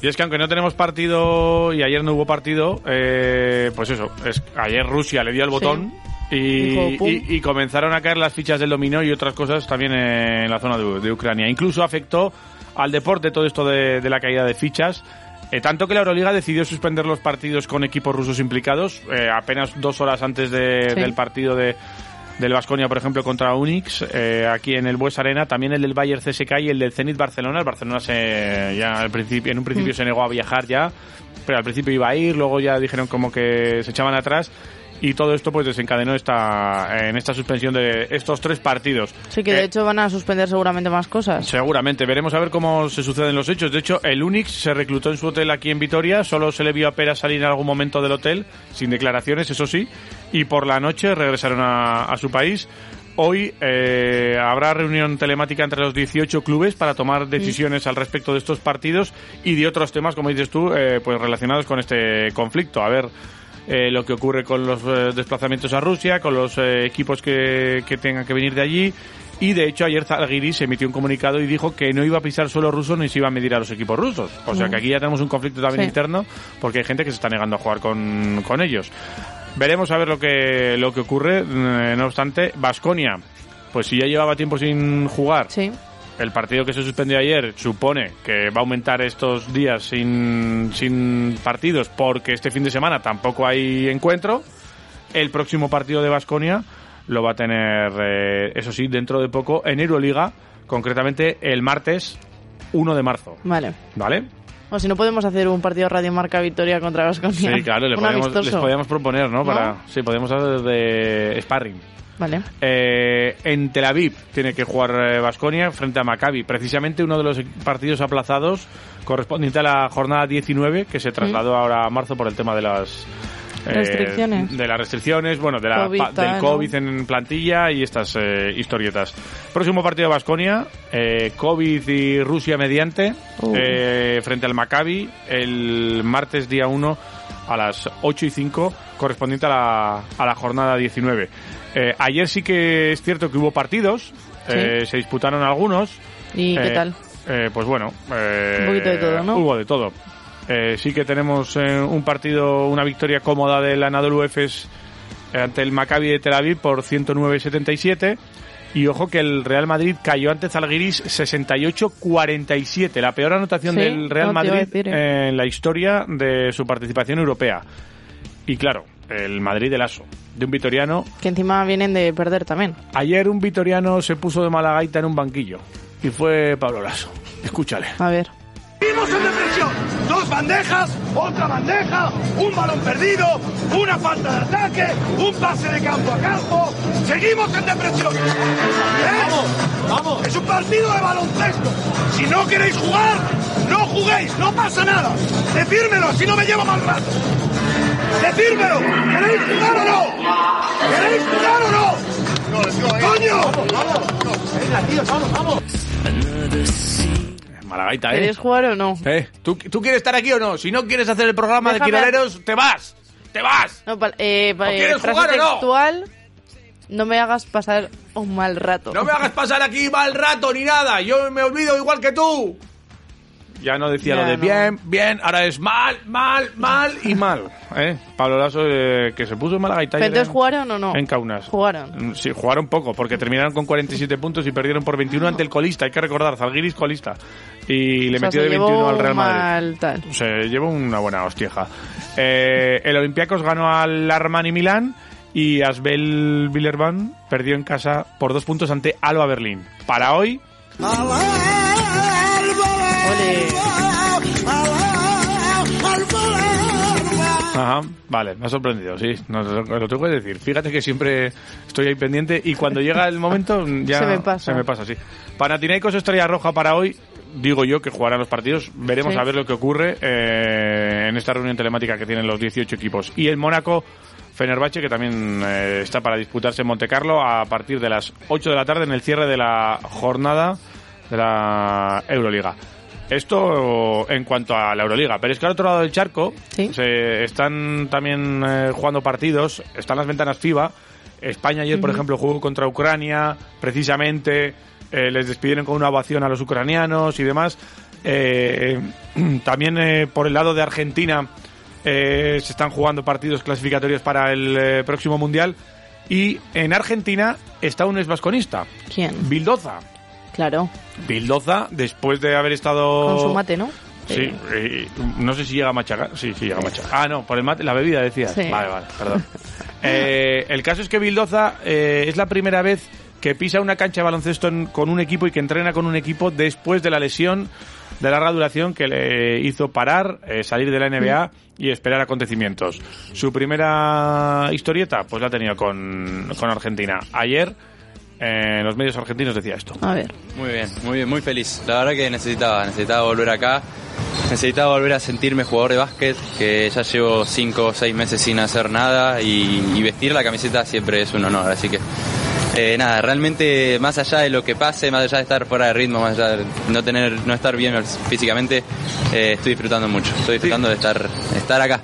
Speaker 2: Y es que aunque no tenemos partido y ayer no hubo partido, eh, pues eso, es, ayer Rusia le dio el botón y, comenzaron a caer las fichas del dominó y otras cosas también en la zona de, Ucrania. Incluso afectó al deporte todo esto de, la caída de fichas. Eh, tanto que la Euroliga decidió suspender los partidos con equipos rusos implicados eh, apenas dos horas antes del partido de, del Vasconia, por ejemplo, contra Unix, eh, aquí en el Bues Arena, también el del Bayern CSK y el del Zenit Barcelona. El Barcelona se, ya al principio, en un principio mm. se negó a viajar ya, pero al principio iba a ir, luego ya dijeron como que se echaban atrás y todo esto pues desencadenó esta en esta suspensión de estos tres partidos.
Speaker 3: Sí, que de eh, hecho van a suspender seguramente más cosas.
Speaker 2: Seguramente, veremos a ver cómo se suceden los hechos. De hecho, el Unix se reclutó en su hotel aquí en Vitoria, solo se le vio a Pera salir en algún momento del hotel, sin declaraciones, eso sí, y por la noche regresaron a, su país. Hoy eh, habrá reunión telemática entre los 18 clubes para tomar decisiones al respecto de estos partidos y de otros temas, como dices tú, eh, pues relacionados con este conflicto. A ver eh, lo que ocurre con los eh, desplazamientos a Rusia, con los eh, equipos que, que, tengan que venir de allí Y de hecho ayer Zalgiris emitió un comunicado y dijo que no iba a pisar suelo ruso ni se iba a medir a los equipos rusos. O sea que aquí ya tenemos un conflicto también
Speaker 3: Sí.
Speaker 2: interno porque hay gente que se está negando a jugar con, con ellos. Veremos a ver lo que, lo que ocurre. Eh, No obstante, Vasconia, pues si ya llevaba tiempo sin jugar,
Speaker 3: Sí.
Speaker 2: El partido que se suspendió ayer supone que va a aumentar estos días sin, sin partidos porque este fin de semana tampoco hay encuentro. El próximo partido de Vasconia lo va a tener, eh, eso sí, dentro de poco en Euroliga, concretamente el martes 1 de marzo.
Speaker 3: Vale.
Speaker 2: ¿Vale?
Speaker 3: O si no podemos hacer un partido Radio Marca Victoria contra Vasconia.
Speaker 2: Sí, claro, le
Speaker 3: un
Speaker 2: podemos, les podíamos proponer, ¿no?
Speaker 3: ¿No?
Speaker 2: Para, sí, podemos hacer de sparring.
Speaker 3: Vale.
Speaker 2: Eh, en Tel Aviv tiene que jugar Vasconia frente a Maccabi. Precisamente uno de los partidos aplazados correspondiente a la jornada 19 que se trasladó ahora a marzo por el tema de las eh,
Speaker 3: Restricciones.
Speaker 2: de las restricciones, bueno, de la,
Speaker 3: COVID,
Speaker 2: pa- del
Speaker 3: tal, ¿no?
Speaker 2: COVID en plantilla y estas eh, historietas. Próximo partido de Vasconia, eh, COVID y Rusia mediante,
Speaker 3: Uh.
Speaker 2: eh, frente al Maccabi, el martes día 1 a las 8 y 5, correspondiente a la, a la jornada 19. Eh, ayer sí que es cierto que hubo partidos,
Speaker 3: Sí.
Speaker 2: eh, se disputaron algunos.
Speaker 3: ¿Y qué
Speaker 2: Eh,
Speaker 3: tal?
Speaker 2: pues bueno,
Speaker 3: Un poquito de todo, ¿no?
Speaker 2: Hubo de todo. Sí que tenemos un partido, una victoria cómoda del Anadolu Efes ante el Maccabi de Tel Aviv por 109-77. Y ojo que el Real Madrid cayó ante Zalgiris 68-47, la peor anotación
Speaker 3: Sí,
Speaker 2: del Real
Speaker 3: no,
Speaker 2: Madrid
Speaker 3: decir, eh.
Speaker 2: en la historia de su participación europea. Y claro, el Madrid del ASO, de un vitoriano.
Speaker 3: Que encima vienen de perder también.
Speaker 2: Ayer un vitoriano se puso de mala gaita en un banquillo. Y fue Pablo Lasso. Escúchale.
Speaker 3: A ver.
Speaker 8: En depresión. Bandejas, otra bandeja, un balón perdido, una falta de ataque, un pase de campo a campo. Seguimos en depresión. Vamos, vamos. Es un partido de baloncesto. Si no queréis jugar, no juguéis, no pasa nada. Decírmelo, si no me llevo mal rato. Decírmelo. ¿Queréis jugar o no? ¿Queréis jugar o no? ¡Coño! Venga, tío, vamos, vamos.
Speaker 2: ¿Eh?
Speaker 3: ¿Queréis jugar o no?
Speaker 2: ¿Eh? ¿Tú, ¿Tú quieres estar aquí o no? Si no quieres hacer el programa
Speaker 3: Déjame-
Speaker 2: de Quiroleros, te vas. ¡Te vas!
Speaker 3: No, eh,
Speaker 2: ¿O
Speaker 3: eh,
Speaker 2: quieres jugar o no?
Speaker 3: no me hagas pasar un mal rato.
Speaker 2: No me hagas pasar aquí mal rato ni nada. Yo me olvido igual que tú. Ya no decía
Speaker 3: Ya
Speaker 2: lo de
Speaker 3: no.
Speaker 2: bien, bien, ahora es mal, mal, mal y mal. ¿eh? Pablo Lasso, eh, que se puso mala gaita
Speaker 3: ¿Pero
Speaker 2: ayer
Speaker 3: entonces
Speaker 2: en-
Speaker 3: jugaron o no?
Speaker 2: En Kaunas.
Speaker 3: Jugaron.
Speaker 2: Mm, Sí, jugaron poco, porque terminaron con 47 puntos y perdieron por 21 ante el colista. Hay que recordar, Zalgiris colista. Y le
Speaker 3: O sea,
Speaker 2: metió de
Speaker 3: llevó
Speaker 2: 21 al Real Madrid.
Speaker 3: mal tal.
Speaker 2: Se llevó una buena hostieja. Eh, el Olympiacos ganó al Armani Milán y Asbel Villerban perdió en casa por dos puntos ante Alba Berlín. Para hoy, Ajá, vale, me ha sorprendido, sí, no, lo, tengo que decir. Fíjate que siempre estoy ahí pendiente y cuando llega el momento ya
Speaker 3: Se me pasa.
Speaker 2: se me pasa, sí. Panathinaikos Estrella Roja para hoy, digo yo que jugarán los partidos, veremos
Speaker 3: Sí.
Speaker 2: a ver lo que ocurre eh, en esta reunión telemática que tienen los 18 equipos. Y el Mónaco Fenerbahce que también eh, está para disputarse en Montecarlo a partir de las 8 de la tarde en el cierre de la jornada de la Euroliga. Esto en cuanto a la Euroliga. Pero es que al otro lado del charco
Speaker 3: Sí.
Speaker 2: se están también eh, jugando partidos. Están las ventanas FIBA. España ayer, por ejemplo, jugó contra Ucrania. Precisamente eh, les despidieron con una ovación a los ucranianos y demás. Eh, también eh, por el lado de Argentina se están jugando partidos clasificatorios para el próximo Mundial. Y en Argentina está un exvasconista,
Speaker 3: ¿Quién?
Speaker 2: Bildoza.
Speaker 3: Claro.
Speaker 2: Bildoza, después de haber estado...
Speaker 3: Con su mate, ¿no?
Speaker 2: Sí, eh, no sé si llega a machacar. Sí, sí llega a machacar. Ah, no, por el mate, la bebida decía.
Speaker 3: Sí.
Speaker 2: Vale, vale, perdón. Eh, el caso es que Bildoza eh, es la primera vez que pisa una cancha de baloncesto en- con un equipo y que entrena con un equipo después de la lesión de larga duración que le hizo parar, eh, salir de la NBA y esperar acontecimientos. Su primera historieta, pues la ha tenido con, con Argentina. Ayer, en los medios argentinos decía esto.
Speaker 3: A ver.
Speaker 9: Muy bien, muy bien, muy feliz. La verdad que necesitaba, necesitaba volver acá. Necesitaba volver a sentirme jugador de básquet, que ya llevo cinco o seis meses sin hacer nada y, y vestir la camiseta siempre es un honor. Así que eh, nada, realmente más allá de lo que pase, más allá de estar fuera de ritmo, más allá de no tener, no estar bien físicamente, eh, estoy disfrutando mucho. Estoy disfrutando de estar, de estar acá.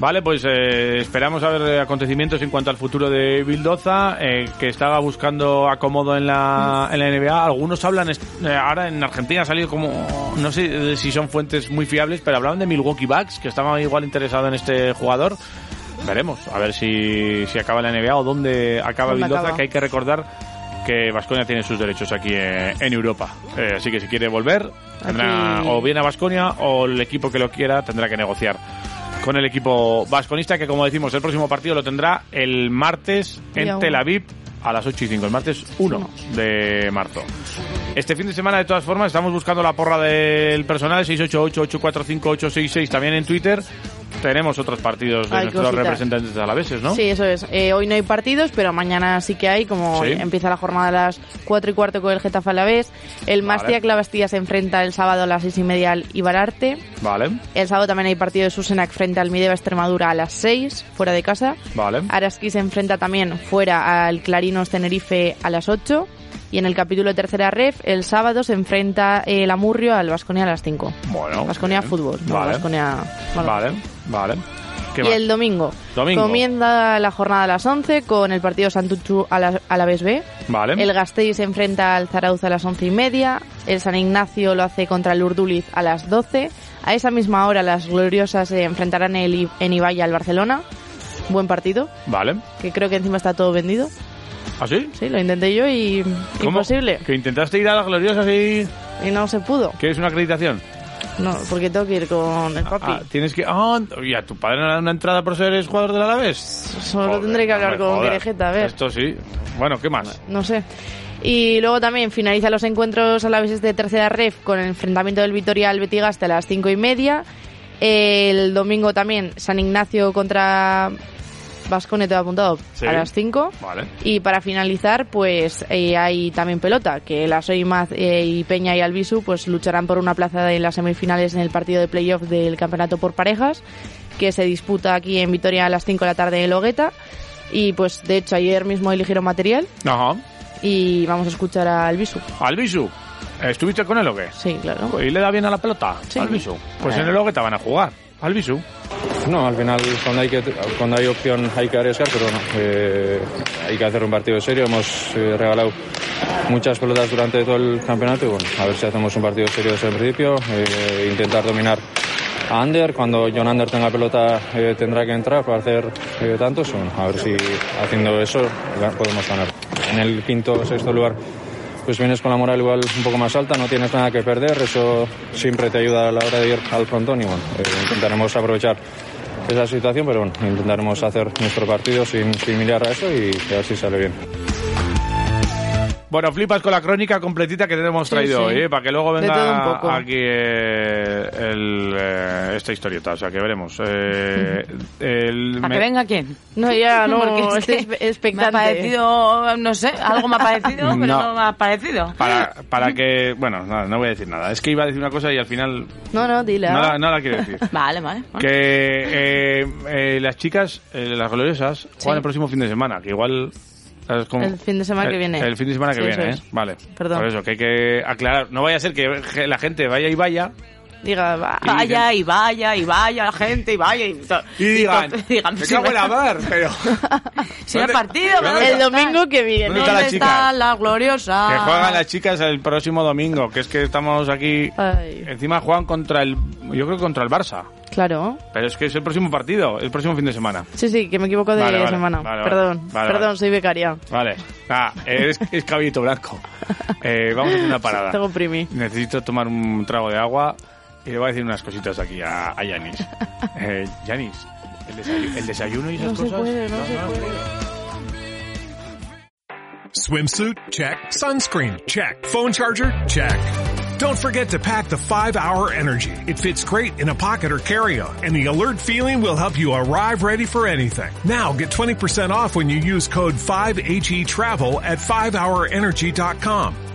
Speaker 2: Vale, pues eh, esperamos a ver acontecimientos en cuanto al futuro de Bildoza, eh, que estaba buscando acomodo en la, en la NBA. Algunos hablan, eh, ahora en Argentina ha salido como, no sé si son fuentes muy fiables, pero hablaban de Milwaukee Bucks, que estaba igual interesado en este jugador. Veremos, a ver si, si acaba la NBA o dónde acaba
Speaker 3: ¿Dónde
Speaker 2: Bildoza,
Speaker 3: acaba?
Speaker 2: que hay que recordar que Vasconia tiene sus derechos aquí eh, en Europa. Eh, así que si quiere volver, tendrá
Speaker 3: Aquí-
Speaker 2: o bien a Vasconia o el equipo que lo quiera tendrá que negociar con el equipo vasconista, que como decimos, el próximo partido lo tendrá el martes en Tel. Aviv a las 8 y 5, el martes 1 de marzo. Este fin de semana, de todas formas, estamos buscando la porra del personal, 688-845-866, también en Twitter. Tenemos otros partidos de
Speaker 3: Hay
Speaker 2: nuestros
Speaker 3: cositas.
Speaker 2: representantes alaveses, ¿no?
Speaker 3: Sí, eso es. Eh, hoy no hay partidos, pero mañana sí que hay, como
Speaker 2: Sí.
Speaker 3: empieza la jornada a las 4 y cuarto con el Getafe a la vez. El
Speaker 2: Vale.
Speaker 3: Mastia Clavastilla se enfrenta el sábado a las 6 y media al Ibararte.
Speaker 2: Vale,
Speaker 3: El sábado también hay partido de Susenac frente al Mideva Extremadura a las 6, fuera de casa.
Speaker 2: vale.
Speaker 3: Araski se enfrenta también fuera al Clarinos Tenerife a las 8. Y en el capítulo de tercera ref, el sábado se enfrenta el Amurrio al Vasconia a las 5.
Speaker 2: Bueno.
Speaker 3: Vasconia. Fútbol,
Speaker 2: Vale. Vale, vale. ¿Qué
Speaker 3: Y
Speaker 2: más?
Speaker 3: el domingo.
Speaker 2: Domingo.
Speaker 3: Comienza la jornada a las 11 con el partido Santuchu a la, a la vez B.
Speaker 2: Vale.
Speaker 3: El Gasteiz se enfrenta al Zarauz a las 11 y media. El San Ignacio lo hace contra el Urduliz a las 12. A esa misma hora las gloriosas se enfrentarán el en Ibaya al Barcelona. Buen partido,
Speaker 2: Vale.
Speaker 3: que creo que encima está todo vendido.
Speaker 2: ¿Ah, sí?
Speaker 3: Sí, lo intenté yo y
Speaker 2: ¿Cómo?
Speaker 3: imposible.
Speaker 2: Que intentaste ir a las gloriosas y...
Speaker 3: Y no se pudo.
Speaker 2: ¿Quieres una acreditación?
Speaker 3: No, porque tengo que ir con el papi.
Speaker 2: Ah, tienes que... Ah, ¿y a tu padre no le dan una entrada por ser jugador del Alavés?
Speaker 3: Solo
Speaker 2: Joder,
Speaker 3: tendré que hablar
Speaker 2: no
Speaker 3: con. Querejeta, a ver.
Speaker 2: Esto sí. Bueno, ¿qué más?
Speaker 3: no sé. Y luego también finaliza los encuentros a la vez de tercera ref con el enfrentamiento del Vitoria al Betigaste a las cinco y media. El domingo también San Ignacio contra Vascone te he apuntado
Speaker 2: Sí.
Speaker 3: a las 5.
Speaker 2: Vale.
Speaker 3: Y para finalizar, pues eh, hay también pelota, que la Soimaz eh, y Peña y Albisu pues lucharán por una plaza en las semifinales en el partido de playoff del campeonato por parejas, que se disputa aquí en Vitoria a las 5 de la tarde en Logueta. Y pues de hecho ayer mismo eligieron material
Speaker 2: Ajá.
Speaker 3: y vamos a escuchar a Albisu.
Speaker 2: Albisu. ¿Estuviste con él o qué?
Speaker 3: Sí, claro.
Speaker 2: ¿Y le da bien a la pelota?
Speaker 3: Sí.
Speaker 2: Albisu. Pues en el Ogue te van a jugar. Albisu.
Speaker 10: No, al final cuando hay, que, cuando hay opción hay que arriesgar, pero bueno, eh, hay que hacer un partido serio. Hemos eh, regalado muchas pelotas durante todo el campeonato y bueno, a ver si hacemos un partido serio desde el principio. eh, intentar dominar a Ander. Cuando John Ander tenga pelota eh, tendrá que entrar para hacer eh, tantos. bueno, a ver si haciendo eso podemos ganar. En el quinto o sexto lugar pues vienes con la moral igual un poco más alta, no tienes nada que perder, eso siempre te ayuda a la hora de ir al frontón y bueno, eh, intentaremos aprovechar esa situación, pero bueno, intentaremos hacer nuestro partido sin, sin mirar a eso y que así sale bien.
Speaker 2: Bueno, flipas con la crónica completita que te hemos
Speaker 3: Sí,
Speaker 2: traído
Speaker 3: sí.
Speaker 2: hoy, ¿eh? para que luego venga
Speaker 3: poco.
Speaker 2: aquí eh, el, eh, esta historieta. O sea, que veremos. Eh, el-
Speaker 4: ¿A
Speaker 2: me-
Speaker 4: que venga quién?
Speaker 3: No, ya no,
Speaker 4: Porque es que
Speaker 3: expectante.
Speaker 4: Me ha parecido, no sé, algo me ha parecido, pero
Speaker 2: No.
Speaker 4: no me ha parecido.
Speaker 2: Para, para que... Bueno, nada, no voy a decir nada. Es que iba a decir una cosa y al final
Speaker 3: No, no, dile.
Speaker 2: no la, no la quiero decir.
Speaker 4: Vale, vale.
Speaker 2: que eh, eh, las chicas, eh, las gloriosas, juegan
Speaker 3: Sí.
Speaker 2: el próximo fin de semana, que igual...
Speaker 3: El fin de semana que
Speaker 2: El-
Speaker 3: viene.
Speaker 2: El fin de semana que
Speaker 3: Sí,
Speaker 2: viene, ¿eh? Vale.
Speaker 3: Perdón.
Speaker 2: Por eso, que hay que aclarar. No vaya a ser que la gente vaya y vaya
Speaker 3: Diga, va.
Speaker 4: Vaya y vaya y vaya la gente y vaya y, to-
Speaker 2: y digan,
Speaker 4: digan,
Speaker 2: me cago en la mar, pero...
Speaker 4: Si no hay
Speaker 2: ¿Dónde-
Speaker 4: partido,
Speaker 2: ¿Dónde
Speaker 4: ¿dónde
Speaker 3: El
Speaker 2: está?
Speaker 3: domingo que viene.
Speaker 2: ¿Dónde está la
Speaker 4: ¿Dónde
Speaker 2: chica?
Speaker 4: está la gloriosa?
Speaker 2: Que juegan las chicas el próximo domingo, que es que estamos aquí...
Speaker 3: Ay,
Speaker 2: Encima juegan contra el... Yo creo que contra el Barça.
Speaker 3: claro.
Speaker 2: Pero es que es el próximo partido, el próximo fin de semana.
Speaker 3: Sí, sí, que me equivoco de
Speaker 2: Vale, vale,
Speaker 3: semana.
Speaker 2: vale,
Speaker 3: perdón,
Speaker 2: Vale,
Speaker 3: perdón,
Speaker 2: vale.
Speaker 3: soy becaria.
Speaker 2: Vale. Ah, es, es caballito blanco. Eh, vamos a hacer una parada.
Speaker 3: Tengo primi.
Speaker 2: Necesito tomar un trago de agua y le voy a decir unas cositas aquí a, a Yanis. Eh, Yanis, ¿el desayuno, el desayuno y esas
Speaker 3: No se
Speaker 2: cosas?
Speaker 3: puede, no se puede.
Speaker 11: Swimsuit? Check. Sunscreen? Check. Phone charger? Check. Don't forget to pack the 5 Hour Energy. It fits great in a pocket or carry-on, and the alert feeling will help you arrive ready for anything. Now get 20% off when you use code 5HE Travel at 5hourenergy.com.